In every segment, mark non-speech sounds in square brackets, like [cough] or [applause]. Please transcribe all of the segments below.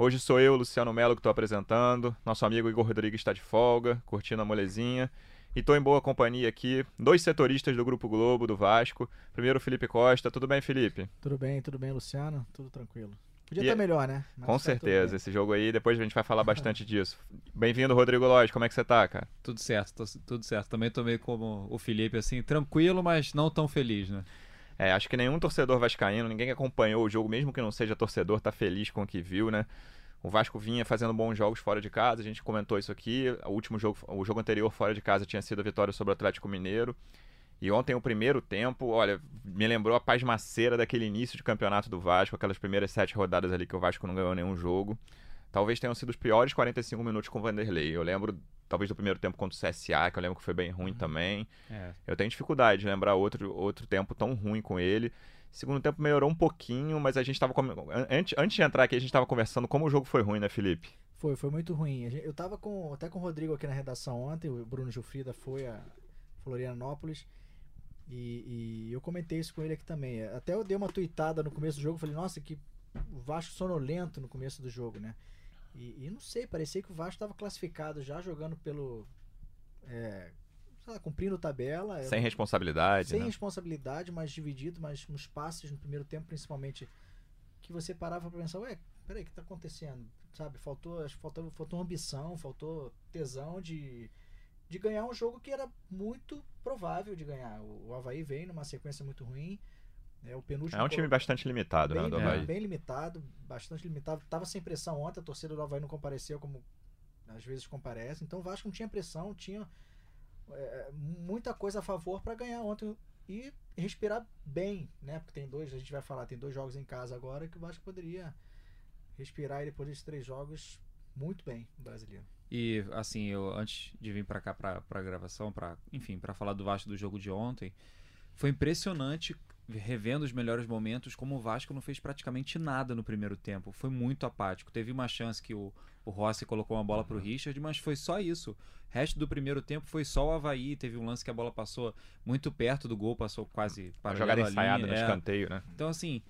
Hoje sou eu, Luciano Melo, que estou apresentando. Nosso amigo Igor Rodrigues está de folga, curtindo a molezinha. E estou em boa companhia aqui, dois setoristas do Grupo Globo, do Vasco. Primeiro, Felipe Costa. Tudo bem, Felipe? Tudo bem, tudo bem, Luciano. Tudo tranquilo. Podia estar melhor, né? Mas Com tá certeza. Esse jogo aí, depois a gente vai falar [laughs] bastante disso. Bem-vindo, Rodrigo Lodge. Como é que você tá, cara? Tudo certo, tô, tudo certo. Também tô meio como o Felipe, assim, tranquilo, mas não tão feliz, né? É, acho que nenhum torcedor vascaíno, ninguém que acompanhou o jogo, mesmo que não seja torcedor, tá feliz com o que viu, né? O Vasco vinha fazendo bons jogos fora de casa, a gente comentou isso aqui. O último jogo, o jogo anterior fora de casa tinha sido a vitória sobre o Atlético Mineiro. E ontem o primeiro tempo, olha, me lembrou a pasmaceira daquele início de campeonato do Vasco, aquelas primeiras sete rodadas ali que o Vasco não ganhou nenhum jogo. Talvez tenham sido os piores 45 minutos com o Vanderlei. Eu lembro, talvez, do primeiro tempo contra o CSA, que eu lembro que foi bem ruim uhum. também. É. Eu tenho dificuldade de lembrar outro, outro tempo tão ruim com ele. Segundo tempo melhorou um pouquinho, mas a gente estava. Antes, antes de entrar aqui, a gente estava conversando como o jogo foi ruim, né, Felipe? Foi, foi muito ruim. Eu estava com, até com o Rodrigo aqui na redação ontem, o Bruno Gilfrida foi a Florianópolis. E, e, eu comentei isso com ele aqui também. Até eu dei uma tuitada no começo do jogo, falei, nossa, que o Vasco sonolento no começo do jogo, né? E, e não sei, parecia que o Vasco estava classificado já jogando pelo. É, lá, cumprindo tabela. Sem responsabilidade. Sem né? responsabilidade, mas dividido, mas nos passes no primeiro tempo, principalmente, que você parava para pensar, ué, peraí, o que tá acontecendo? Sabe, faltou, faltou, faltou ambição, faltou tesão de, de ganhar um jogo que era muito provável de ganhar. O, o Havaí veio numa sequência muito ruim. É, o penúltimo é um time bastante limitado, bem, né, do Havaí. Bem limitado, bastante limitado. Tava sem pressão ontem, a torcida do Havaí não compareceu como às vezes comparece. Então o Vasco não tinha pressão, tinha é, muita coisa a favor para ganhar ontem e respirar bem, né? Porque tem dois, a gente vai falar, tem dois jogos em casa agora que o Vasco poderia respirar e depois desses três jogos muito bem o brasileiro. E assim, eu antes de vir para cá para a gravação, para enfim, para falar do Vasco do jogo de ontem, foi impressionante revendo os melhores momentos, como o Vasco não fez praticamente nada no primeiro tempo. Foi muito apático. Teve uma chance que o, o Rossi colocou uma bola para o Richard, mas foi só isso. O resto do primeiro tempo foi só o Havaí. Teve um lance que a bola passou muito perto do gol, passou quase para jogar ensaiada no é. escanteio, né? Então, assim,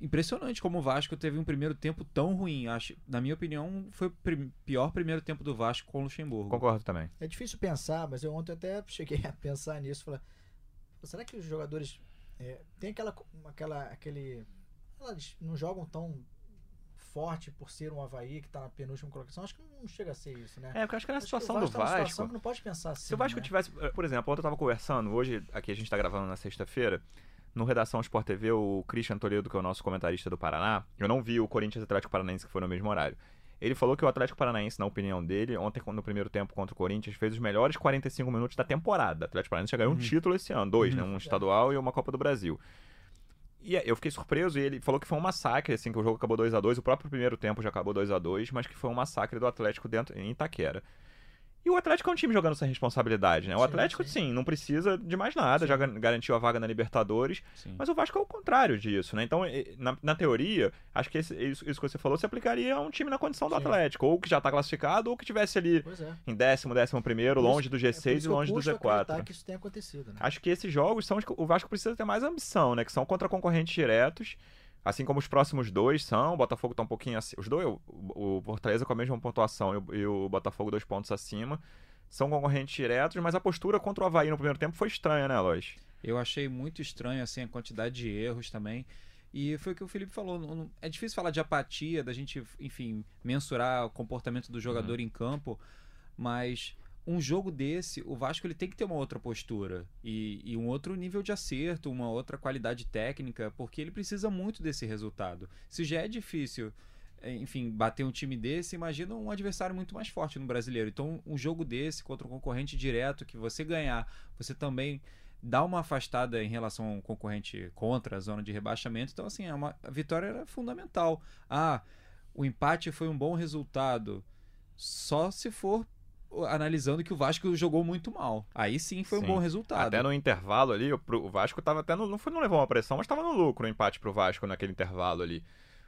impressionante como o Vasco teve um primeiro tempo tão ruim. Acho, na minha opinião, foi o prim pior primeiro tempo do Vasco com o Luxemburgo. Concordo também. É difícil pensar, mas eu ontem até cheguei [laughs] a pensar nisso. Falei, será que os jogadores é, tem aquela, aquela, aquele, elas não jogam tão forte por ser um Havaí que está na penúltima colocação. Acho que não chega a ser isso, né? É, porque acho que na acho situação que do Vasco. Tá situação que não pode pensar assim. Se o Vasco né? tivesse. Eh, por exemplo, ontem eu estava conversando, hoje, aqui a gente está gravando na sexta-feira. No Redação Sport TV, o Christian Toledo, que é o nosso comentarista do Paraná, eu não vi o Corinthians Atlético Paranaense, que foi no mesmo horário. Ele falou que o Atlético Paranaense, na opinião dele, ontem no primeiro tempo contra o Corinthians, fez os melhores 45 minutos da temporada. O Atlético Paranaense já ganhou uhum. um título esse ano, dois, uhum. né? Um estadual e uma Copa do Brasil. E eu fiquei surpreso e ele falou que foi um massacre, assim, que o jogo acabou 2 a 2 O próprio primeiro tempo já acabou 2 a 2 mas que foi um massacre do Atlético dentro em Itaquera. E o Atlético é um time jogando sem responsabilidade, né? O sim, Atlético, sim. sim. não precisa de mais nada, sim. já garantiu a vaga na Libertadores, mas o Vasco é o contrário disso, né? Então, na, na teoria, acho que esse, isso, isso, que você falou se aplicaria a um time na condição do Atlético, ou que já está classificado, ou que tivesse ali é. em décimo, décimo primeiro, longe do G6 é e longe do Z4. que isso tenha acontecido, né? Acho que esses jogos são os que o Vasco precisa ter mais ambição, né? Que são contra concorrentes diretos Assim como os próximos dois são, o Botafogo está um pouquinho acima. Os dois, o, Fortaleza com a mesma pontuação e o, e o Botafogo dois pontos acima. São concorrentes diretos, mas a postura contra o Havaí no primeiro tempo foi estranha, né, Lois? Eu achei muito estranho assim, a quantidade de erros também. E foi o que o Felipe falou. é difícil falar de apatia, da gente, enfim, mensurar o comportamento do jogador uhum. em campo, mas um jogo desse, o Vasco ele tem que ter uma outra postura e, e, um outro nível de acerto, uma outra qualidade técnica, porque ele precisa muito desse resultado. Se já é difícil, é, enfim, bater um time desse, imagina um adversário muito mais forte no brasileiro. Então, um jogo desse contra um concorrente direto que você ganhar, você também dá uma afastada em relação a um concorrente contra a zona de rebaixamento. Então, assim, é uma, a vitória era fundamental. Ah, o empate foi um bom resultado Só se for analisando que o Vasco jogou muito mal. Aí sim foi sim. um bom resultado. Até no intervalo ali, o Vasco tava até no, não foi não levou uma pressão, mas estava no lucro o empate pro Vasco naquele intervalo ali.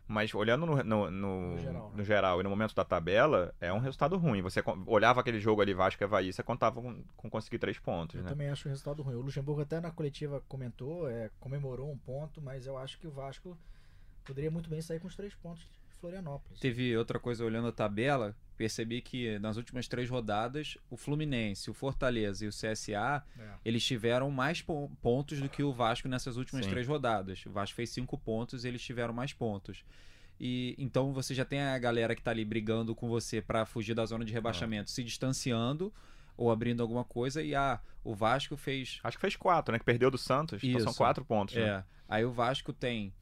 Mas olhando no, no, no, no, geral, no geral, e no momento da tabela, é um resultado ruim. Você olhava aquele jogo ali, Vasco e Havaí, você contava com, com conseguir três pontos. Eu né? também acho um resultado ruim. O Luxemburgo até na coletiva comentou, é, comemorou um ponto, mas eu acho que o Vasco poderia muito bem sair com os três pontos Florianópolis. Teve outra coisa olhando a tabela, percebi que nas últimas três rodadas, o Fluminense, o Fortaleza e o CSA, é. eles tiveram mais pontos do que o Vasco nessas últimas Sim. três rodadas. O Vasco fez cinco pontos e eles tiveram mais pontos. E então você já tem a galera que tá ali brigando com você para fugir da zona de rebaixamento, se distanciando ou abrindo alguma coisa. E ah, o Vasco fez. Acho que fez quatro, né? Que perdeu do Santos. Isso. Então são quatro pontos. Né? É. Aí o Vasco tem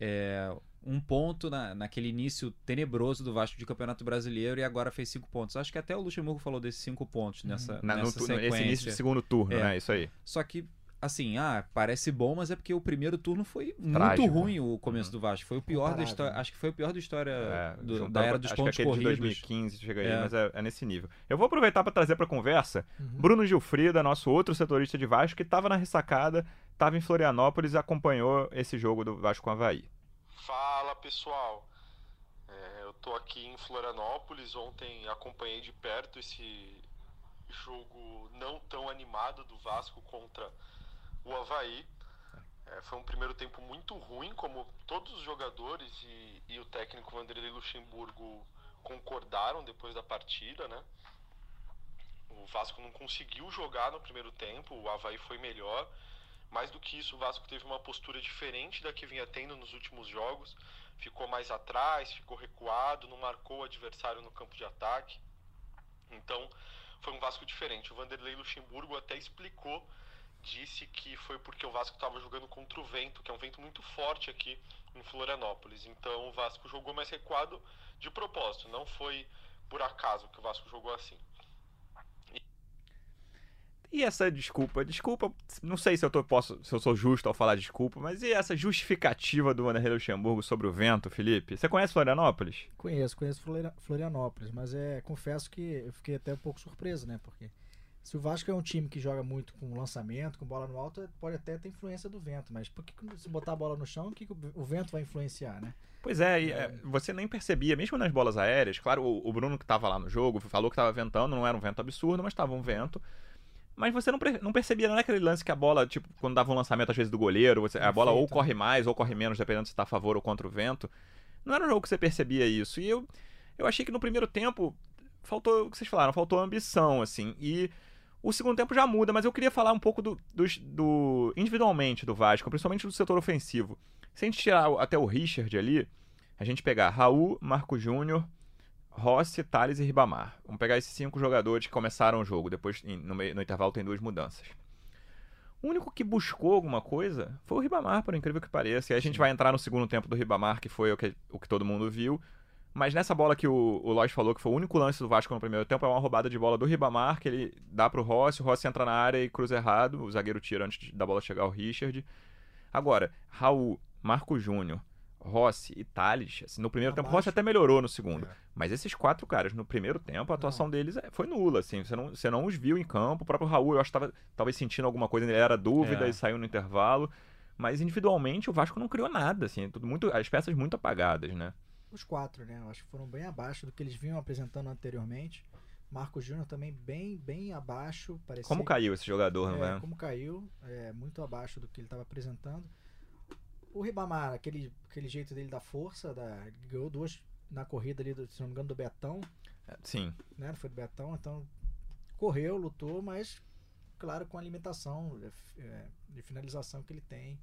é, um ponto na, naquele início tenebroso do Vasco de Campeonato Brasileiro e agora fez cinco pontos. Acho que até o Luxemburgo falou desses cinco pontos nessa, na, nessa no, sequência. Nesse início de segundo turno, é. né? Isso aí. Só que assim, ah, parece bom, mas é porque o primeiro turno foi Trágico. muito ruim o começo uhum. do Vasco. Foi o pior da história. Acho que foi o pior da história é, do, da era dos pontos corridos. De 2015 chega aí, é. mas é, é, nesse nível. Eu vou aproveitar para trazer para conversa uhum. Bruno Gilfrida, nosso outro setorista de Vasco, que estava na ressacada, estava em Florianópolis e acompanhou esse jogo do Vasco com o Havaí. Fala pessoal, é, eu tô aqui em Florianópolis. Ontem acompanhei de perto esse jogo não tão animado do Vasco contra o Havaí. É, foi um primeiro tempo muito ruim, como todos os jogadores e, e o técnico Vanderlei Luxemburgo concordaram depois da partida, né? O Vasco não conseguiu jogar no primeiro tempo, o Havaí foi melhor. Mais do que isso, o Vasco teve uma postura diferente da que vinha tendo nos últimos jogos. Ficou mais atrás, ficou recuado, não marcou o adversário no campo de ataque. Então, foi um Vasco diferente. O Vanderlei Luxemburgo até explicou disse que foi porque o Vasco estava jogando contra o vento, que é um vento muito forte aqui em Florianópolis. Então o Vasco jogou mais recuado de propósito, não foi por acaso que o Vasco jogou assim. E essa desculpa, desculpa, não sei se eu, tô, posso, se eu sou justo ao falar desculpa, mas e essa justificativa do Vanderlei Luxemburgo sobre o vento, Felipe? Você conhece Florianópolis? Conheço, conheço Florianópolis, mas é, confesso que eu fiquei até um pouco surpreso, né? Porque se o Vasco é um time que joga muito com lançamento, com bola no alto, pode até ter influência do vento, mas por que se botar a bola no chão, o que o vento vai influenciar, né? Pois é, é, você nem percebia, mesmo nas bolas aéreas, claro, o, o Bruno que estava lá no jogo falou que estava ventando, não era um vento absurdo, mas estava um vento. Mas você não, não percebia, não é aquele lance que a bola, tipo, quando dava um lançamento às vezes do goleiro, você, a bola ou corre mais ou corre menos, dependendo se está a favor ou contra o vento. Não era um jogo que você percebia isso. E eu, eu achei que no primeiro tempo faltou, o que vocês falaram, faltou ambição, assim. E o segundo tempo já muda, mas eu queria falar um pouco do, do, do individualmente do Vasco, principalmente do setor ofensivo. Se a gente tirar até o Richard ali, a gente pegar Raul, Marco Júnior, Rossi, Thales e Ribamar. Vamos pegar esses cinco jogadores que começaram o jogo. Depois, no, meio, no intervalo, tem duas mudanças. O único que buscou alguma coisa foi o Ribamar, por incrível que pareça. E aí a gente vai entrar no segundo tempo do Ribamar, que foi o que, o que todo mundo viu. Mas nessa bola que o, o Lodge falou, que foi o único lance do Vasco no primeiro tempo, é uma roubada de bola do Ribamar, que ele dá pro Rossi, o Rossi entra na área e cruza errado, o zagueiro tira antes da bola chegar ao Richard. Agora, Raul, Marco Júnior, Rossi e Thales, assim, no primeiro Abaixo. tempo, o Rossi até melhorou no segundo. É. Mas esses quatro caras, no primeiro tempo, a atuação não. deles é, foi nula, assim, você não, você não os viu em campo. O próprio Raul, eu acho que estava talvez sentindo alguma coisa, ele era dúvida é. e saiu no intervalo. Mas individualmente o Vasco não criou nada, assim, tudo muito, as peças muito apagadas, né? os quatro, né? Eu acho que foram bem abaixo do que eles vinham apresentando anteriormente. Marcos Júnior também bem, bem abaixo. Parecia, como caiu esse jogador, é, não é? Como caiu, é, muito abaixo do que ele estava apresentando. O Ribamar, aquele, aquele jeito dele da força, da, ganhou duas na corrida ali, do, se não me engano, do Betão. É, sim. Né? Foi do Betão, então correu, lutou, mas claro, com a limitação é, de finalização que ele tem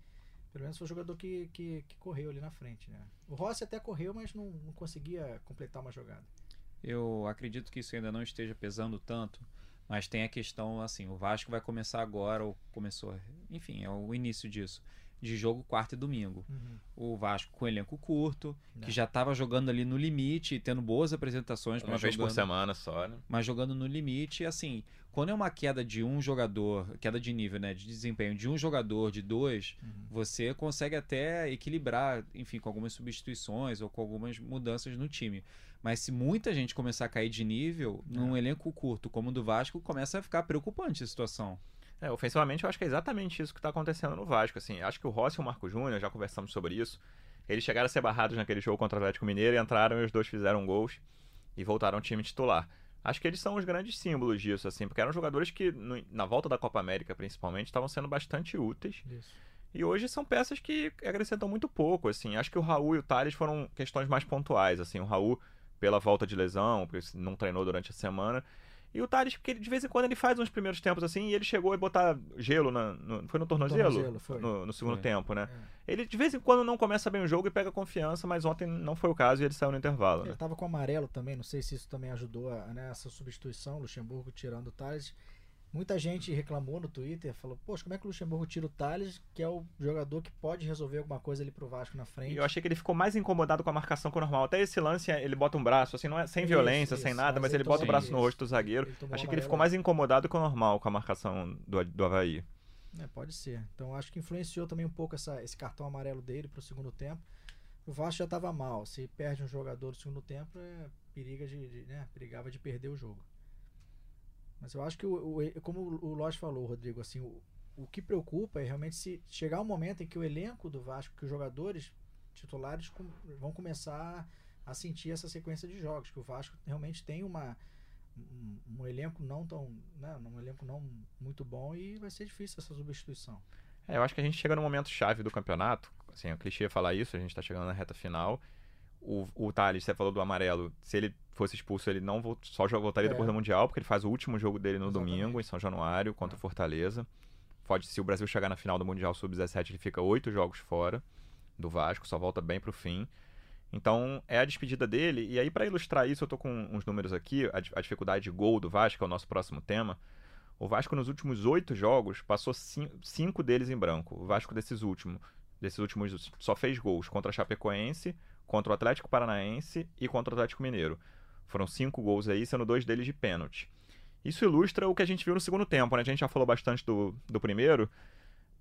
pelo menos foi o jogador que, que, que, correu ali na frente. Né? O Rossi até correu, mas não, não conseguia completar uma jogada. Eu acredito que isso ainda não esteja pesando tanto, mas tem a questão assim: o Vasco vai começar agora, ou começou, enfim, é o início disso. De jogo quarta e domingo. Uhum. O Vasco com elenco curto, Né. que já estava jogando ali no limite e tendo boas apresentações, Uma vez por jogando, semana só, né? mas jogando no limite. Assim, quando é uma queda de um jogador, queda de nível, né, de desempenho de um jogador, de dois, Uhum. você consegue até equilibrar, enfim, com algumas substituições ou com algumas mudanças no time. Mas se muita gente começar a cair de nível, num elenco curto como o do Vasco, começa a ficar preocupante a situação. É, ofensivamente eu acho que é exatamente isso que tá acontecendo no Vasco, assim. Acho que o Rossi e o Marco Júnior, já conversamos sobre isso, eles chegaram a ser barrados naquele jogo contra o Atlético Mineiro e entraram e os dois fizeram gols e voltaram ao time titular. Acho que eles são os grandes símbolos disso, assim, porque eram jogadores que, no- na volta da Copa América, principalmente, estavam sendo bastante úteis. Isso. E hoje são peças que acrescentam muito pouco, assim. Acho que o Raul e o Thales foram questões mais pontuais, assim. O Raul pela volta de lesão, porque não treinou durante a semana. E o Thales, porque ele, de vez em quando ele faz uns primeiros tempos assim, e ele chegou a botar gelo na, no, foi no tornozelo? Tornozelo, foi. No, no segundo Foi. tempo, né? É. Ele de vez em quando não começa bem o jogo e pega confiança, mas ontem não foi o caso e ele saiu no intervalo, né? Ele tava com amarelo também, não sei se isso também ajudou a, né, essa substituição, Luxemburgo tirando o Thales. Muita gente reclamou no Twitter, falou, poxa, como é que o Luxemburgo tira o Thales, que é o jogador que pode resolver alguma coisa ali pro Vasco na frente. E eu achei que ele ficou mais incomodado com a marcação que o normal. Até esse lance, ele bota um braço, assim, não é sem Isso, violência, isso, sem nada, mas ele ele bota o braço isso. no rosto do zagueiro. Ele tomou Achei que ele ficou mais incomodado que o normal com a marcação do, do Havaí. É, pode ser. Então acho que influenciou também um pouco essa, esse cartão amarelo dele pro segundo tempo. O Vasco já estava mal. Se perde um jogador no segundo tempo, é, periga de, de, né, perigava de perder o jogo. Mas eu acho que, o, o- como o Lodge falou, Rodrigo, assim, o, o que preocupa é realmente se chegar um momento em que o elenco do Vasco, que os jogadores titulares com- vão começar a sentir essa sequência de jogos, que o Vasco realmente tem uma um, um elenco não tão, né, um elenco não muito bom e vai ser difícil essa substituição. É, eu acho que a gente chega no momento chave do campeonato. Assim, é um clichê falar isso, a gente tá chegando na reta final. O, o Thales, você falou do amarelo, se ele fosse expulso, ele não volt- só voltaria É. depois do Mundial, porque ele faz o último jogo dele no Exatamente. domingo, em São Januário, contra o Fortaleza. Pode, se o Brasil chegar na final do Mundial Sub-17, ele fica oito jogos fora do Vasco, só volta bem pro fim. Então, é a despedida dele. E aí, para ilustrar isso, eu tô com uns números aqui, a, a dificuldade de gol do Vasco, que é o nosso próximo tema. O Vasco, nos últimos oito jogos, passou cin- cinco deles em branco. O Vasco, desses últimos, desses últimos, só fez gols contra a Chapecoense, contra o Atlético Paranaense e contra o Atlético Mineiro. Foram cinco gols aí, sendo dois deles de pênalti. Isso ilustra o que a gente viu no segundo tempo, né? A gente já falou bastante do, do primeiro.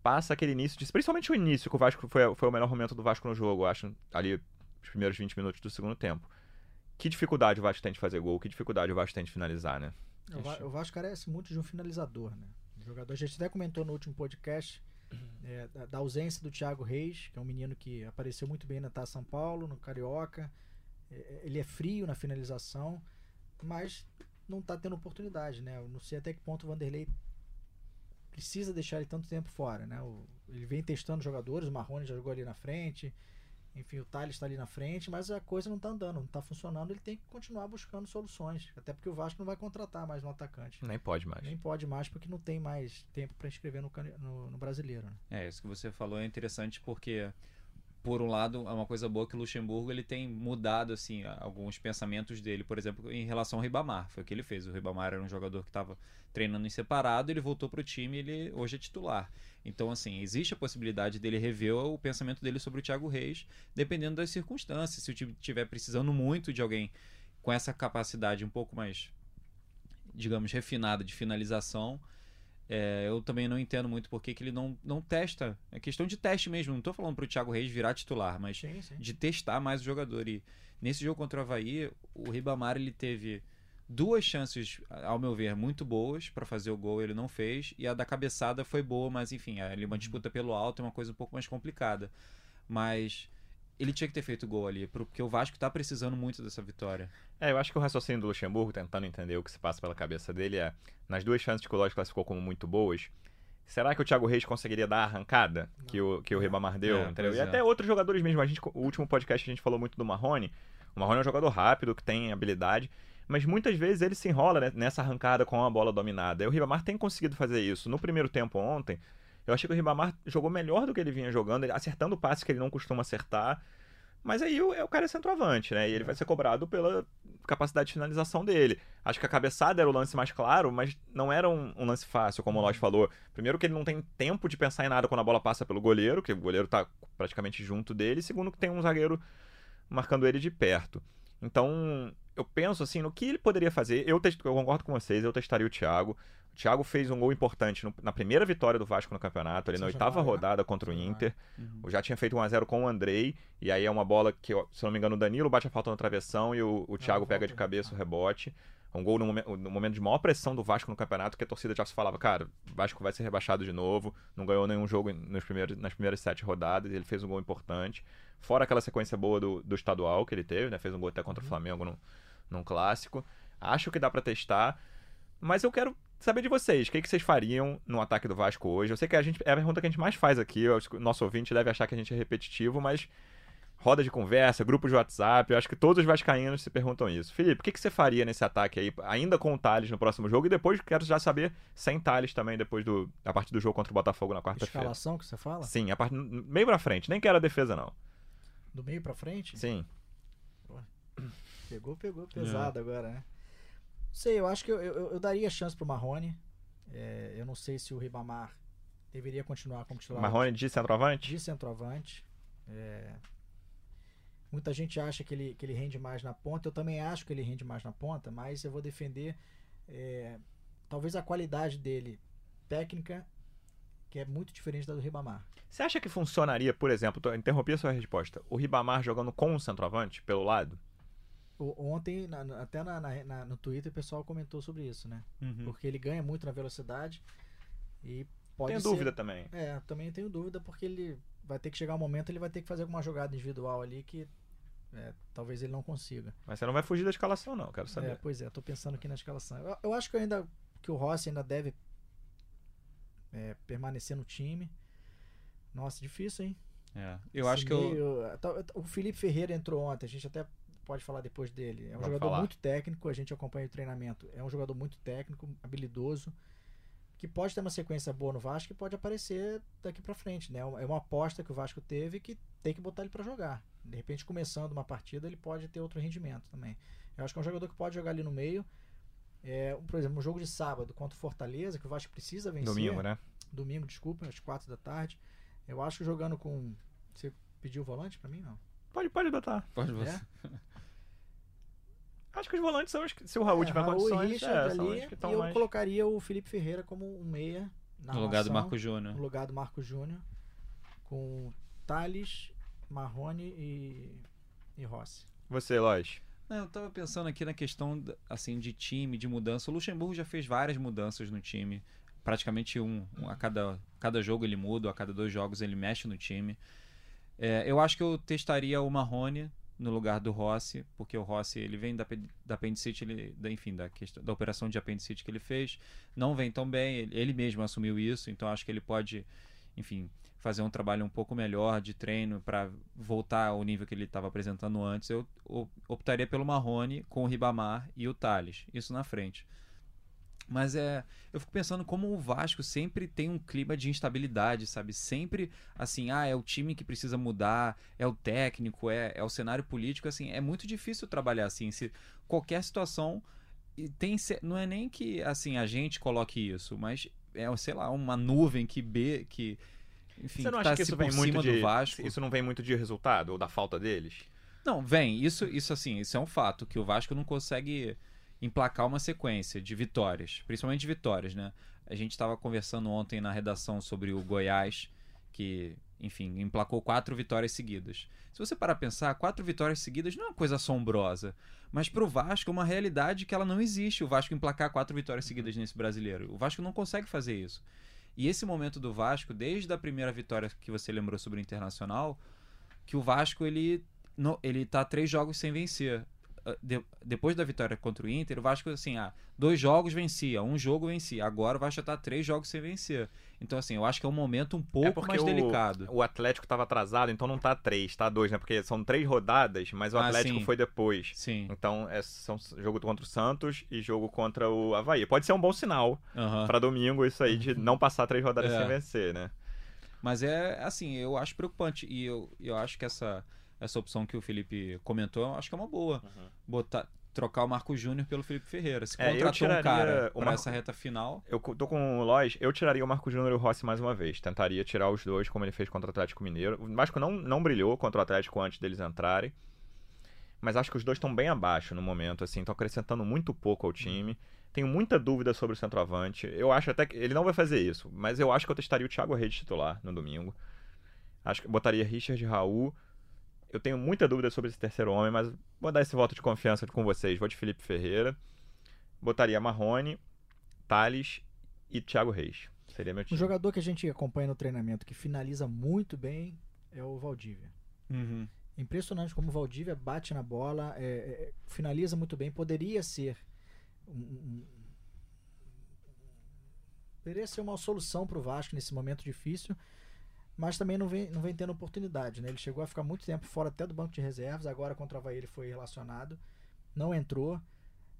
Passa aquele início, de, principalmente o início, que o Vasco foi, foi o melhor momento do Vasco no jogo, acho, ali, os primeiros 20 minutos do segundo tempo. Que dificuldade o Vasco tem de fazer gol, que dificuldade o Vasco tem de finalizar, né? O, Va- o Vasco carece muito de um finalizador, né? O jogador, a gente até comentou no último podcast é, da, da ausência do Thiago Reis, que é um menino que apareceu muito bem na Taça São Paulo, no Carioca. É, ele é frio na finalização, mas não tá tendo oportunidade, né? Eu não sei até que ponto o Vanderlei precisa deixar ele tanto tempo fora, né? O- ele vem testando jogadores, o Marrone já jogou ali na frente, enfim, o Thales está ali na frente, mas a coisa não tá andando, não tá funcionando, ele tem que continuar buscando soluções, até porque o Vasco não vai contratar mais um atacante. Nem pode mais. Nem pode mais porque não tem mais tempo para inscrever no, no, no brasileiro. Né? É, isso que você falou é interessante porque, por um lado, é uma coisa boa que o Luxemburgo ele tem mudado assim alguns pensamentos dele, por exemplo, em relação ao Ribamar. Foi o que ele fez. O Ribamar era um jogador que estava treinando em separado, ele voltou para o time e ele hoje é titular. Então, assim, existe a possibilidade dele rever o pensamento dele sobre o Thiago Reis, dependendo das circunstâncias. Se o time estiver precisando muito de alguém com essa capacidade um pouco mais, digamos, refinada de finalização, é, eu também não entendo muito por que ele não, não testa. É questão de teste mesmo. Não tô falando pro Thiago Reis virar titular, mas Sim, sim. de testar mais o jogador. E nesse jogo contra o Havaí, o Ribamar ele teve duas chances, ao meu ver, muito boas para fazer o gol, ele não fez. E a da cabeçada foi boa, mas enfim, ali uma disputa pelo alto é uma coisa um pouco mais complicada. Mas ele tinha que ter feito o gol ali, porque o Vasco tá precisando muito dessa vitória. É, eu acho que o raciocínio do Luxemburgo, tentando entender o que se passa pela cabeça dele, é: nas duas chances que o Lodge classificou como muito boas, será que o Thiago Reis conseguiria dar a arrancada que o, que o Ribamar deu? É, entendeu? E é. até outros jogadores mesmo. A gente, o último podcast a gente falou muito do Marrone. O Marrone é um jogador rápido, que tem habilidade, mas muitas vezes ele se enrola né, nessa arrancada com a bola dominada. E o Ribamar tem conseguido fazer isso. No primeiro tempo ontem, eu achei que o Ribamar jogou melhor do que ele vinha jogando, acertando passes que ele não costuma acertar. Mas aí o, o cara é centroavante, né? E ele vai ser cobrado pela capacidade de finalização dele. Acho que a cabeçada era o lance mais claro, mas não era um, um lance fácil, como o Lodge falou. Primeiro que ele não tem tempo de pensar em nada quando a bola passa pelo goleiro, que o goleiro tá praticamente junto dele. Segundo que tem um zagueiro marcando ele de perto. Então, eu penso assim, no que ele poderia fazer. Eu, eu concordo com vocês, eu testaria o Thiago. O Thiago fez um gol importante no... na primeira vitória do Vasco no campeonato, ali na oitava rodada contra o Inter. Uhum. Eu já tinha feito 1x0 com o Andrei, e aí é uma bola que, se não me engano, o Danilo bate a falta no travessão e o, o Thiago pega de cabeça o rebote. Um gol no, momen no, momento de maior pressão do Vasco no campeonato, que a torcida já se falava, cara, o Vasco vai ser rebaixado de novo, não ganhou nenhum jogo nos primeiros, nas primeiras sete rodadas, ele fez um gol importante. Fora aquela sequência boa do, do estadual que ele teve, né? Fez um gol até contra o uhum. Flamengo no, num clássico. Acho que dá para testar. Mas eu quero saber de vocês. O que, que vocês fariam no ataque do Vasco hoje? Eu sei que a gente é a pergunta que a gente mais faz aqui. O nosso ouvinte deve achar que a gente é repetitivo, mas roda de conversa, grupo de WhatsApp, eu acho que todos os vascaínos se perguntam isso. Felipe, o que, que você faria nesse ataque aí, ainda com o Thales no próximo jogo? E depois quero já saber sem Thales também, depois do, a partir do jogo contra o Botafogo na quarta-feira. Escalação que você fala? Sim, a part... meio pra frente, nem quero a defesa não. Do meio pra frente? Sim. Pegou, pegou pesado é. agora, né? Sei, eu acho que eu, eu, eu daria chance pro Marrone. É, eu não sei se o Ribamar deveria continuar como titular. Marrone de centroavante? De centroavante. É, muita gente acha que ele, que ele rende mais na ponta. Eu também acho que ele rende mais na ponta, mas eu vou defender é, talvez a qualidade dele técnica, que é muito diferente da do Ribamar. Você acha que funcionaria, por exemplo, interrompi a sua resposta, o Ribamar jogando com o centroavante pelo lado? Ontem, na, até na, na, no Twitter, o pessoal comentou sobre isso, né? Uhum. Porque ele ganha muito na velocidade e pode Tenho ser... dúvida também. É, também tenho dúvida porque ele vai ter que chegar um momento ele vai ter que fazer alguma jogada individual ali que é, talvez ele não consiga. Mas você não vai fugir da escalação, não, quero saber. É, pois é, tô pensando aqui na escalação. Eu, eu acho que ainda que o Rossi ainda deve é, permanecer no time. Nossa, difícil, hein? É, eu Esse acho que meio, eu... Tá, o Felipe Ferreira entrou ontem, a gente até pode falar depois dele. É um Vamos jogador falar. muito técnico, a gente acompanha o treinamento. É um jogador muito técnico, habilidoso, que pode ter uma sequência boa no Vasco e pode aparecer daqui para frente, né? É uma aposta que o Vasco teve que tem que botar ele para jogar. De repente, começando uma partida, ele pode ter outro rendimento também. Eu acho que é um jogador que pode jogar ali no meio. É, por exemplo, um jogo de sábado contra o Fortaleza, que o Vasco precisa vencer. Domingo, né? Domingo, desculpa, às quatro da tarde. Eu acho que jogando com. Você pediu o volante para mim? Não. Pode, pode botar. Pode você. É? [laughs] Acho que os volantes são os que, se o Raul é, tiver Raul condições, Richard é, ali, que e eu mais... colocaria o Felipe Ferreira como um meia no lugar do Marco Júnior. No lugar do Marco Júnior, com Thales, Marrone e, e Rossi. Você, Lois? Não, eu tava pensando aqui na questão assim de time, de mudança. O Luxemburgo já fez várias mudanças no time. Praticamente um, um a cada, cada jogo ele muda, a cada dois jogos ele mexe no time. É, eu acho que eu testaria o Marrone no lugar do Rossi, porque o Rossi ele vem da, da apendicite, ele, da, enfim, da, questão, da operação de apendicite que ele fez, não vem tão bem, ele, ele mesmo assumiu isso, então acho que ele pode, enfim, fazer um trabalho um pouco melhor de treino para voltar ao nível que ele estava apresentando antes. Eu optaria pelo Marrone com o Ribamar e o Thales, isso na frente. Mas é, eu fico pensando como o Vasco sempre tem um clima de instabilidade, sabe? Sempre assim, ah, é o time que precisa mudar, é o técnico, é, é o cenário político, assim, é muito difícil trabalhar assim. Se qualquer situação tem não é nem que assim a gente coloque isso, mas é, sei lá, uma nuvem que b que enfim, Você não acha tá que isso vem muito de Vasco. Isso não vem muito de resultado ou da falta deles? Não, vem. Isso, isso assim, isso é um fato que o Vasco não consegue emplacar uma sequência de vitórias, principalmente de vitórias, né? A gente estava conversando ontem na redação sobre o Goiás, que, enfim, emplacou quatro vitórias seguidas. Se você parar a pensar, quatro vitórias seguidas não é uma coisa assombrosa, mas para o Vasco é uma realidade que ela não existe, o Vasco emplacar quatro vitórias seguidas nesse brasileiro. O Vasco não consegue fazer isso. E esse momento do Vasco, desde a primeira vitória que você lembrou sobre o Internacional, que o Vasco ele, ele tá três jogos sem vencer. Ah, de, depois da vitória contra o Inter, o Vasco, assim, ah, dois jogos vencia, um jogo vencia. Agora o Vasco está três jogos sem vencer. Então, assim, eu acho que é um momento um pouco é mais o, delicado. O Atlético estava atrasado, então não tá três, tá dois, né? Porque são três rodadas, mas o ah, Atlético sim. foi depois. Sim. Então, é são jogo contra o Santos e jogo contra o Havaí. Pode ser um bom sinal uhum. para domingo isso aí de [laughs] não passar três rodadas é. sem vencer, né? Mas é assim, eu acho preocupante. E eu, eu acho que essa essa opção que o Felipe comentou, eu acho que é uma boa. Botar, trocar o Marco Júnior pelo Felipe Ferreira. Se Uhum. É, contratou tiraria um cara Marco- essa reta final, Eu tô com o Lois, eu tiraria o Marco Júnior e o Rossi mais uma vez. Tentaria tirar os dois, como ele fez contra o Atlético Mineiro. O Vasco não, não brilhou contra o Atlético antes deles entrarem. Mas acho que os dois estão bem abaixo no momento, assim, estão acrescentando muito pouco ao time. Tenho muita dúvida sobre o centroavante. Eu acho até que ele não vai fazer isso, mas eu acho que eu testaria o Thiago Reis titular no domingo. Acho que botaria Richard Raul. Eu tenho muita dúvida sobre esse terceiro homem, mas vou dar esse voto de confiança com vocês. Vou de Felipe Ferreira. Botaria Marrone, Thales e Thiago Reis. Seria meu Um time. jogador que a gente acompanha no treinamento que finaliza muito bem é o Valdívia. Impressionante como o Valdívia bate na bola, é, é, finaliza muito bem. Poderia ser um- um- poderia ser uma solução para o Vasco nesse momento difícil, mas também não vem, não vem tendo oportunidade. Né? Ele chegou a ficar muito tempo fora até do banco de reservas, agora contra o Havaí ele foi relacionado, não entrou.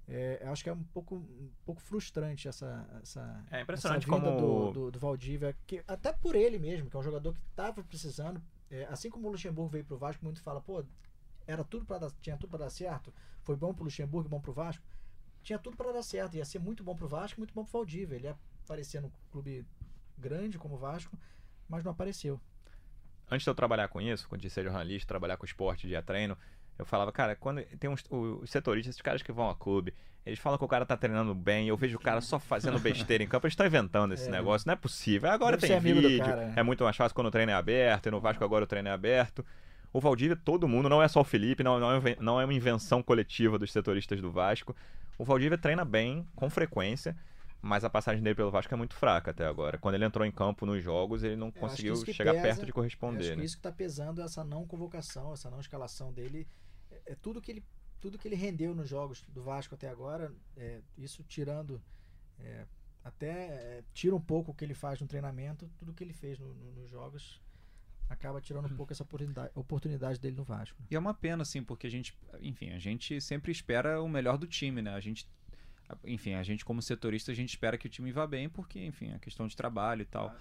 É, acho que é um pouco, um pouco frustrante essa, essa, É impressionante essa vinda como- do, do, do Valdívia, que, até por ele mesmo, que é um jogador que estava precisando. é, assim como o Luxemburgo veio pro Vasco, muito fala, pô, era tudo para dar, tinha tudo para dar certo. Foi bom pro Luxemburgo, bom pro Vasco. Tinha tudo para dar certo, ia ser muito bom pro Vasco, muito bom pro Valdívia. Ele ia aparecer no clube grande como o Vasco, mas não apareceu. Antes de eu trabalhar com isso, quando de ser jornalista, trabalhar com esporte, dia treino, eu falava, cara, quando tem uns os setoristas, esses caras que vão a clube, eles falam que o cara tá treinando bem, eu vejo o cara só fazendo besteira em campo, eles estão inventando esse É. negócio, não é possível. Agora tem vídeo, cara, é. é muito mais fácil quando o treino é aberto, e no Vasco agora o treino é aberto. O Valdívia, todo mundo, não é só o Felipe, não, não, é, não é uma invenção coletiva dos setoristas do Vasco. O Valdívia treina bem, com frequência, mas a passagem dele pelo Vasco é muito fraca até agora. Quando ele entrou em campo nos jogos, ele não acho que conseguiu chegar pesa- perto de Eu corresponder. acho que né? isso que tá pesando é essa não convocação, essa não escalação dele. É, é tudo que ele tudo que ele rendeu nos jogos do Vasco até agora, é, isso tirando é, até é, tira um pouco o que ele faz no treinamento, tudo que ele fez no- no- nos jogos acaba tirando um pouco essa oportunidade, oportunidade dele no Vasco. E é uma pena, assim, porque a gente, enfim, a gente sempre espera o melhor do time, né? A gente, enfim, a gente como setorista, a gente espera que o time vá bem, porque, enfim, é questão de trabalho e tal.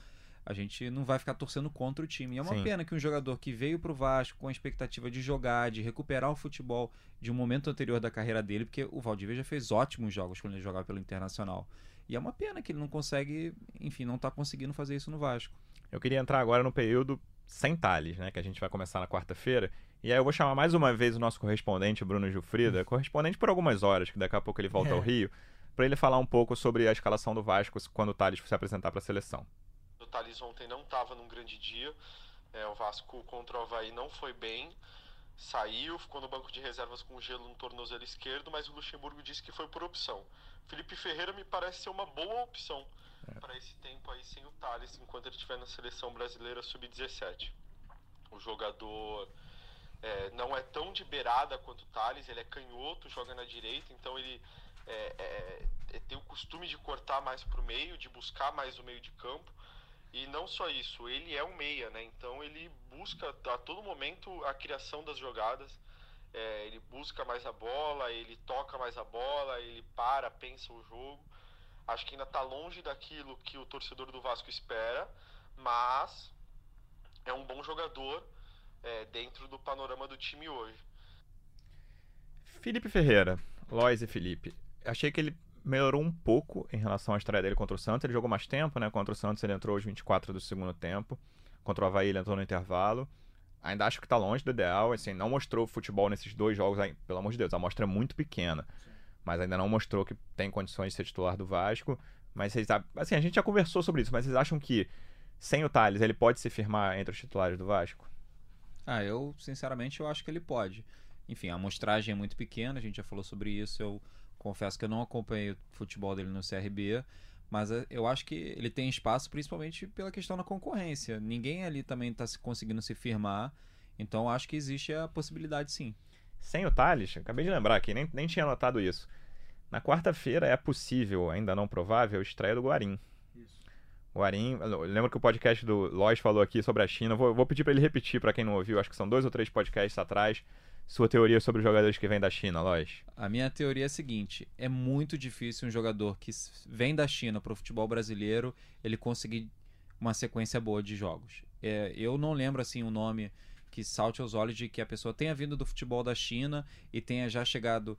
A gente não vai ficar torcendo contra o time. E é uma Sim. pena que um jogador que veio pro Vasco com a expectativa de jogar, de recuperar o futebol de um momento anterior da carreira dele, porque o Valdívia já fez ótimos jogos quando ele jogava pelo Internacional. E é uma pena que ele não consegue, enfim, não tá conseguindo fazer isso no Vasco. Eu queria entrar agora no período sem Thales, né? Que a gente vai começar na quarta-feira. E aí eu vou chamar mais uma vez o nosso correspondente, Bruno Gilfrida, correspondente por algumas horas, que daqui a pouco ele volta ao É. Rio, para ele falar um pouco sobre a escalação do Vasco quando o Thales se apresentar para a seleção. O Thales ontem não estava num grande dia. É, o Vasco contra o Havaí não foi bem. Saiu, ficou no banco de reservas com gelo no tornozelo esquerdo, mas o Luxemburgo disse que foi por opção. Felipe Ferreira me parece ser uma boa opção para esse tempo aí sem o Thales, enquanto ele estiver na seleção brasileira sub-17. O jogador é, não é tão de beirada quanto o Thales, ele é canhoto, joga na direita, então ele é, é, é, tem o costume de cortar mais para o meio, de buscar mais o meio de campo. E não só isso, ele é um meia, né? Então ele busca a todo momento a criação das jogadas. É, ele busca mais a bola, ele toca mais a bola, ele para, pensa o jogo. Acho que ainda está longe daquilo que o torcedor do Vasco espera, mas é um bom jogador é, dentro do panorama do time hoje. Felipe Ferreira, Lois e Felipe. Achei que ele melhorou um pouco em relação à estreia dele contra o Santos. Ele jogou mais tempo, né? Contra o Santos ele entrou aos 24 do segundo tempo. Contra o Havaí ele entrou no intervalo. Ainda acho que tá longe do ideal, assim, não mostrou futebol nesses dois jogos, aí, pelo amor de Deus, a amostra é muito pequena. Mas ainda não mostrou que tem condições de ser titular do Vasco. Mas vocês, assim, a gente já conversou sobre isso, mas vocês acham que sem o Thales ele pode se firmar entre os titulares do Vasco? Ah, eu, sinceramente, eu acho que ele pode. Enfim, a amostragem é muito pequena, a gente já falou sobre isso. Eu confesso que eu não acompanhei o futebol dele no CRB, mas eh, eu acho que ele tem espaço principalmente pela questão da concorrência. Ninguém ali também está conseguindo se firmar, então eu acho que existe a possibilidade sim. Sem o Thales, acabei de lembrar aqui, nem, nem tinha notado isso. Na quarta-feira é possível, ainda não provável, a estreia do Guarim. O Guarim, lembra que o podcast do Lois falou aqui sobre a China. Vou, vou pedir para ele repetir para quem não ouviu, acho que são dois ou três podcasts atrás. Sua teoria sobre os jogadores que vêm da China, Lois. A minha teoria é a seguinte: é muito difícil um jogador que vem da China para o futebol brasileiro ele conseguir uma sequência boa de jogos. É, eu não lembro assim um nome que salte aos olhos de que a pessoa tenha vindo do futebol da China e tenha já chegado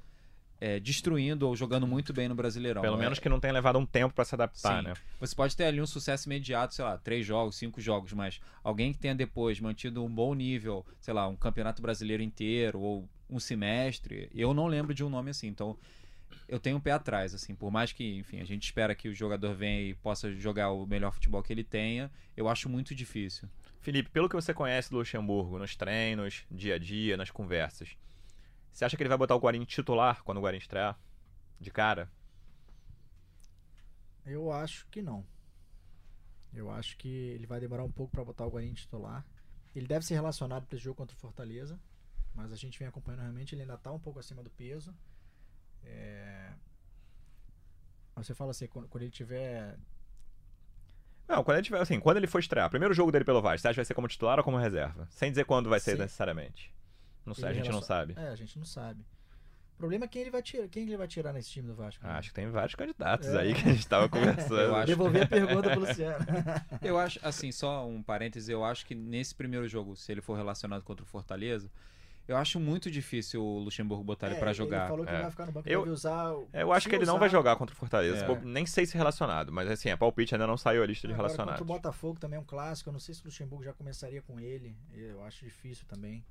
é, destruindo ou jogando muito bem no Brasileirão. Pelo É- menos que não tenha levado um tempo pra se adaptar, Sim. né? Você pode ter ali um sucesso imediato, sei lá, três jogos, cinco jogos, mas alguém que tenha depois mantido um bom nível, sei lá, um campeonato brasileiro inteiro ou um semestre, eu não lembro de um nome assim. Então, eu tenho um pé atrás, assim, por mais que, enfim, a gente espera que o jogador venha e possa jogar o melhor futebol que ele tenha, eu acho muito difícil. Felipe, pelo que você conhece do Luxemburgo, nos treinos, dia a dia, nas conversas, você acha que ele vai botar o Guarim titular quando o Guarim estrear? De cara? Eu acho que não. Eu acho que ele vai demorar um pouco para botar o Guarim titular. Ele deve ser relacionado para esse jogo contra o Fortaleza, mas a gente vem acompanhando realmente, ele ainda tá um pouco acima do peso. É... Você fala assim, quando, quando ele tiver. Não, quando ele tiver, assim, quando ele for estrear, primeiro jogo dele pelo Vasco, você acha que vai ser como titular ou como reserva? Sem dizer quando vai ser Sim. necessariamente. Não sei, ele a gente não sabe. É, a gente não sabe. O problema é quem ele vai tirar, quem ele vai tirar nesse time do Vasco. né? Ah, acho que tem vários candidatos É. aí que a gente tava [laughs] conversando. Eu acho. Devolver a pergunta pro Luciano. [laughs] Eu acho, assim, só um parêntese, eu acho que nesse primeiro jogo, se ele for relacionado contra o Fortaleza, eu acho muito difícil o Luxemburgo botar ele É, pra jogar. Ele falou que É. vai ficar no banco, Eu- deve usar. o- É, Eu acho que ele não vai usar- jogar contra o Fortaleza. É. Nem sei se relacionado, mas assim, a palpite ainda não saiu a lista de Agora, relacionados. Contra o Botafogo também é um clássico. Eu não sei se o Luxemburgo já começaria com ele. Eu acho difícil também.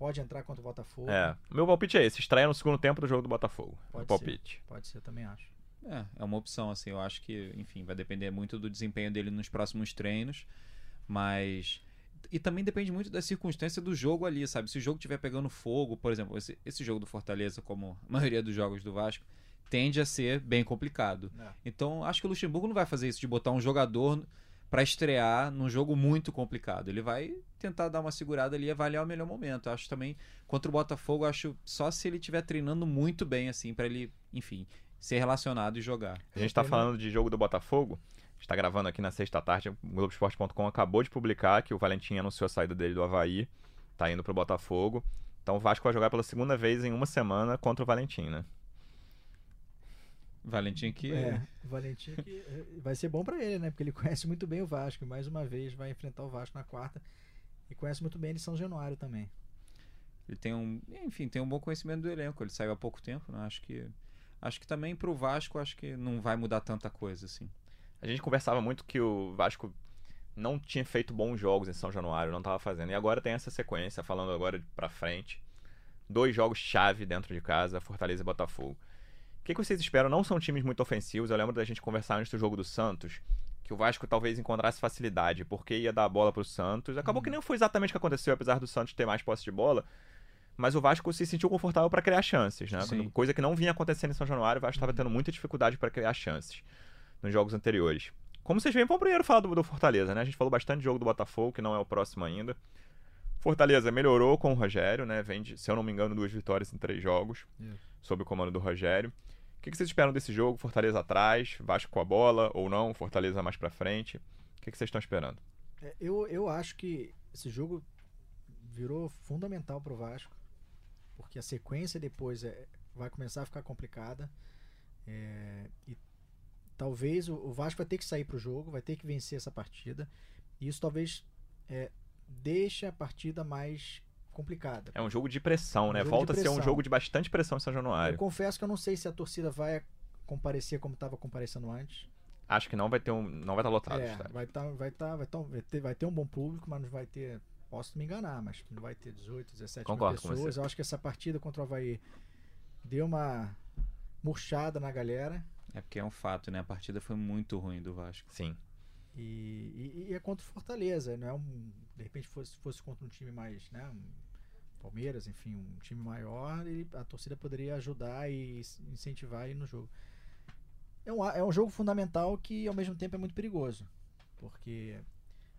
Pode entrar contra o Botafogo. É, o meu palpite é esse, estreia no segundo tempo do jogo do Botafogo. Pode palpite. Pode ser, também acho. É, é uma opção, assim. Eu acho que, enfim, vai depender muito do desempenho dele nos próximos treinos. Mas. E também depende muito da circunstância do jogo ali, sabe? Se o jogo estiver pegando fogo, por exemplo, esse, esse jogo do Fortaleza, como a [laughs] maioria dos jogos do Vasco, tende a ser bem complicado. É. Então, acho que o Luxemburgo não vai fazer isso de botar um jogador pra estrear num jogo muito complicado. Ele vai tentar dar uma segurada ali e avaliar o melhor momento. Acho também contra o Botafogo, acho só se ele estiver treinando muito bem assim pra ele, enfim, ser relacionado e jogar. A gente tá Tem- falando de jogo do Botafogo. A gente tá gravando aqui na sexta tarde. O Globoesporte.com acabou de publicar que o Valentim anunciou a saída dele do Havaí. Tá indo pro Botafogo. Então o Vasco vai jogar pela segunda vez em uma semana contra o Valentim, né? Valentim que É, Valentim que eh, vai ser bom pra ele, né? Porque ele [laughs] conhece muito bem o Vasco. E mais uma vez vai enfrentar o Vasco na quarta. E conhece muito bem ele em São Januário também. ele tem um, enfim, tem um bom conhecimento do elenco. Ele saiu há pouco tempo, né? Acho que acho que também pro Vasco acho que não vai mudar tanta coisa assim. A gente conversava muito que o Vasco não tinha feito bons jogos em São Januário, não tava fazendo. E agora tem essa sequência, falando agora pra frente. Dois jogos chave dentro de casa, Fortaleza e Botafogo. O que, que vocês esperam? Não são times muito ofensivos. Eu lembro da gente conversar antes do jogo do Santos, que o Vasco talvez encontrasse facilidade, porque ia dar a bola pro Santos. Acabou que nem foi exatamente o que aconteceu, apesar do Santos ter mais posse de bola. Mas o Vasco se sentiu confortável para criar chances, né? Sim. Coisa que não vinha acontecendo em São Januário. O Vasco estava tendo muita dificuldade para criar chances nos jogos anteriores. Como vocês veem, vamos primeiro falar do, do Fortaleza, né? A gente falou bastante de jogo do Botafogo, que não é o próximo ainda. Fortaleza melhorou com o Rogério, né? Vem de, se eu não me engano, duas vitórias em três jogos, Isso. Sob o comando do Rogério. O que, vocês esperam desse jogo? Fortaleza atrás, Vasco com a bola ou não? Fortaleza mais pra frente? O que, vocês estão esperando? É, eu, eu acho que esse jogo virou fundamental pro Vasco. Porque a sequência depois é, vai começar a ficar complicada. É, e talvez o, o Vasco vai ter que sair pro jogo, vai ter que vencer essa partida. E isso talvez é, deixe a partida mais complicada. É um jogo de pressão, Um né? Volta a ser um jogo de bastante pressão em São Eu Januário. confesso que eu não sei se a torcida vai comparecer como estava comparecendo antes. Acho que não vai ter um, não vai estar lotado. o É, vai, tá, vai, tá, vai, tá, vai, ter, vai ter um bom público, mas não vai ter. Posso me enganar, mas não vai ter 18, 17 Concordo mil pessoas. Eu acho que essa partida contra o Havaí deu uma murchada na galera. É porque é um fato, né? A partida foi muito ruim do Vasco. Sim. E, e- e é contra o Fortaleza, não é um. De repente fosse, fosse contra um time mais, né? Um Palmeiras, enfim, um time maior, e a torcida poderia ajudar e incentivar aí no jogo. É um, é um jogo fundamental que ao mesmo tempo é muito perigoso. Porque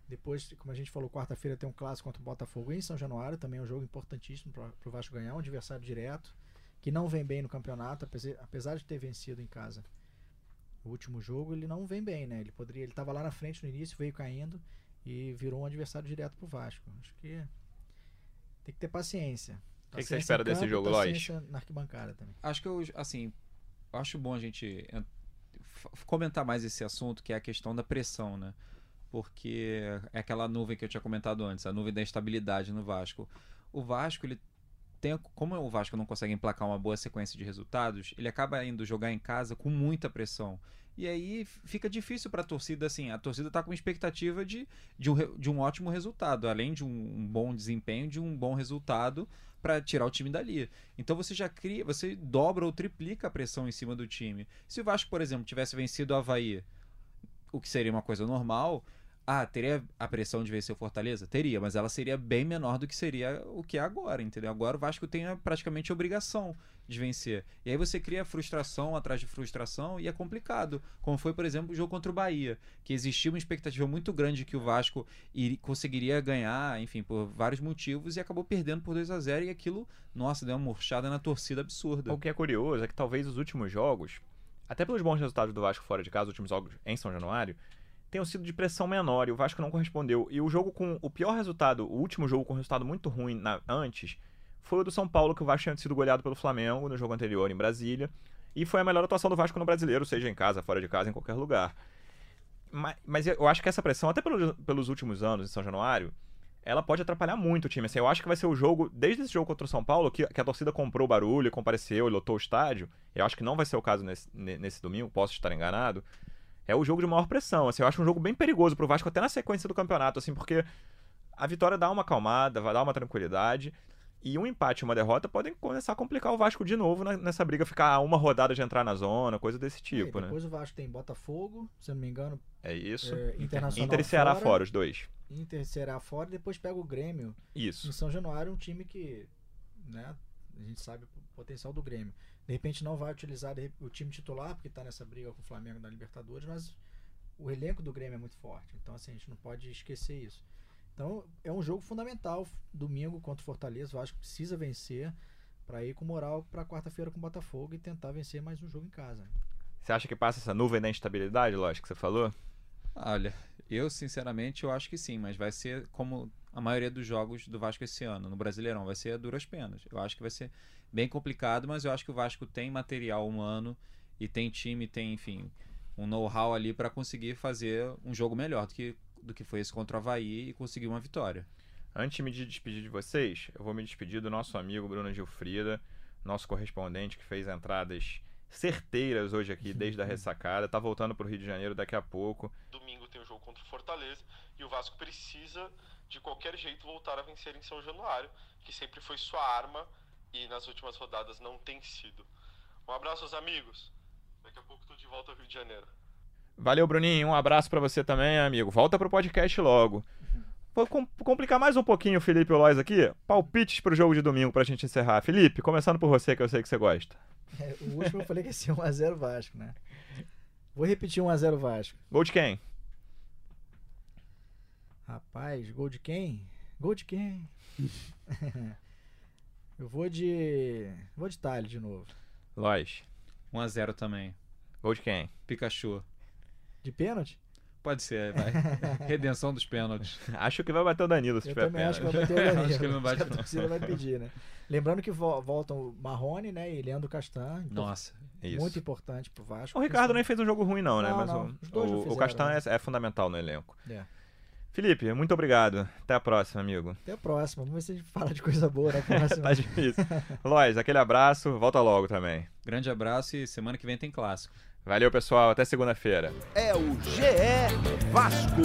depois, como a gente falou, quarta-feira tem um clássico contra o Botafogo em São Januário, também é um jogo importantíssimo para o Vasco ganhar, um adversário direto, que não vem bem no campeonato, apesar, de ter vencido em casa o último jogo, ele não vem bem, né? Ele poderia, ele estava lá na frente no início, veio caindo e virou um adversário direto pro Vasco. Acho que tem que ter paciência. O que que você espera desse jogo, Lois? paciência na arquibancada também. Acho que eu, assim, acho bom a gente comentar mais esse assunto, que é a questão da pressão, né? porque é aquela nuvem que eu tinha comentado antes, a nuvem da instabilidade no Vasco. O Vasco, ele tem, como o Vasco não consegue emplacar uma boa sequência de resultados, ele acaba indo jogar em casa com muita pressão. E aí fica difícil para a torcida, assim, a torcida está com expectativa de, de, um, de um ótimo resultado, além de um, um bom desempenho, de um bom resultado para tirar o time dali. Então você já cria, você dobra ou triplica a pressão em cima do time. Se o Vasco, por exemplo, tivesse vencido o Havaí, o que seria uma coisa normal, ah, teria a pressão de vencer o Fortaleza? Teria, mas ela seria bem menor do que seria o que é agora, entendeu? Agora o Vasco tem praticamente a obrigação de vencer. E aí você cria frustração atrás de frustração e é complicado. Como foi, por exemplo, o jogo contra o Bahia, que existia uma expectativa muito grande que o Vasco ir, conseguiria ganhar, enfim, por vários motivos e acabou perdendo por 2 a 0 e aquilo, nossa, deu uma murchada na torcida absurda. O que é curioso é que talvez os últimos jogos, até pelos bons resultados do Vasco fora de casa, os últimos jogos em São Januário, tenham sido de pressão menor e o Vasco não correspondeu. E o jogo com o pior resultado, o último jogo com resultado muito ruim na, antes, foi o do São Paulo, que o Vasco tinha sido goleado pelo Flamengo no jogo anterior em Brasília. E foi a melhor atuação do Vasco no brasileiro, seja em casa, fora de casa, em qualquer lugar. Mas, mas eu acho que essa pressão, até pelos, pelos últimos anos em São Januário, ela pode atrapalhar muito o time. Assim, eu acho que vai ser o jogo, desde esse jogo contra o São Paulo, que, que a torcida comprou barulho, compareceu e lotou o estádio. Eu acho que não vai ser o caso nesse, nesse domingo, posso estar enganado é o jogo de maior pressão. Assim, eu acho um jogo bem perigoso pro Vasco até na sequência do campeonato, assim, porque a vitória dá uma acalmada, vai dar uma tranquilidade. E um empate e uma derrota podem começar a complicar o Vasco de novo nessa briga, ficar uma rodada de entrar na zona, coisa desse tipo, é, depois né? o Vasco tem Botafogo, se eu não me engano. É isso. É, Internacional Inter e Ceará fora, fora, os dois. Inter e Ceará fora, e depois pega o Grêmio. Isso. Em São Januário, um time que, né, a gente sabe o potencial do Grêmio. De repente não vai utilizar o time titular, porque está nessa briga com o Flamengo na Libertadores, mas o elenco do Grêmio é muito forte. Então, assim, a gente não pode esquecer isso. Então, é um jogo fundamental domingo contra o Fortaleza. O Vasco precisa vencer para ir com moral para quarta-feira com o Botafogo e tentar vencer mais um jogo em casa. Você acha que passa essa nuvem da instabilidade, lógico, que você falou? Olha, eu sinceramente eu acho que sim, mas vai ser como a maioria dos jogos do Vasco esse ano, no Brasileirão, vai ser a duras penas. Eu acho que vai ser bem complicado, mas eu acho que o Vasco tem material humano e tem time, tem, enfim, um know-how ali para conseguir fazer um jogo melhor do que, do que foi esse contra o Havaí e conseguir uma vitória. Antes de me despedir de vocês, eu vou me despedir do nosso amigo Bruno Gilfrida, nosso correspondente que fez entradas certeiras hoje aqui [laughs] desde a ressacada, tá voltando para o Rio de Janeiro daqui a pouco. Domingo tem o jogo contra o Fortaleza e o Vasco precisa de qualquer jeito voltar a vencer em São Januário, que sempre foi sua arma e nas últimas rodadas não tem sido. Um abraço aos amigos. Daqui a pouco tô de volta ao Rio de Janeiro. Valeu, Bruninho. Um abraço para você também, amigo. Volta pro podcast logo. Vou complicar mais um pouquinho o Felipe Lois aqui. Palpites pro jogo de domingo pra gente encerrar. Felipe, começando por você, que eu sei que você gosta. É, o último eu falei que ia ser 1x0 Vasco, né? Vou repetir 1x0 Vasco. Gol de quem? Rapaz, gol de quem? Gol de quem? [laughs] eu vou de. Vou de talho de novo. Lois. 1x0 também. Gol de quem? Pikachu. De pênalti? Pode ser, vai. [laughs] Redenção dos pênaltis. [laughs] Acho que vai bater o Danilo se Eu tiver também pênalti. acho que vai bater o Danilo. Acho que ele não bate, a torcida vai pedir, né? Lembrando que vo voltam o Marrone, né? E Leandro Castan. Então, Nossa. Isso. Muito importante pro Vasco. O Ricardo nem fez um jogo ruim, não, né? Não, Mas não. o- Os dois não o, o Castan né? é, é fundamental no elenco. É. Felipe, muito obrigado. Até a próxima, amigo. Até a próxima. Vamos ver se a gente fala de coisa boa na próxima. [laughs] tá difícil. Lois, aquele abraço. Volta logo também. Grande abraço e semana que vem tem clássico. Valeu, pessoal. Até segunda-feira. É o GE Vasco.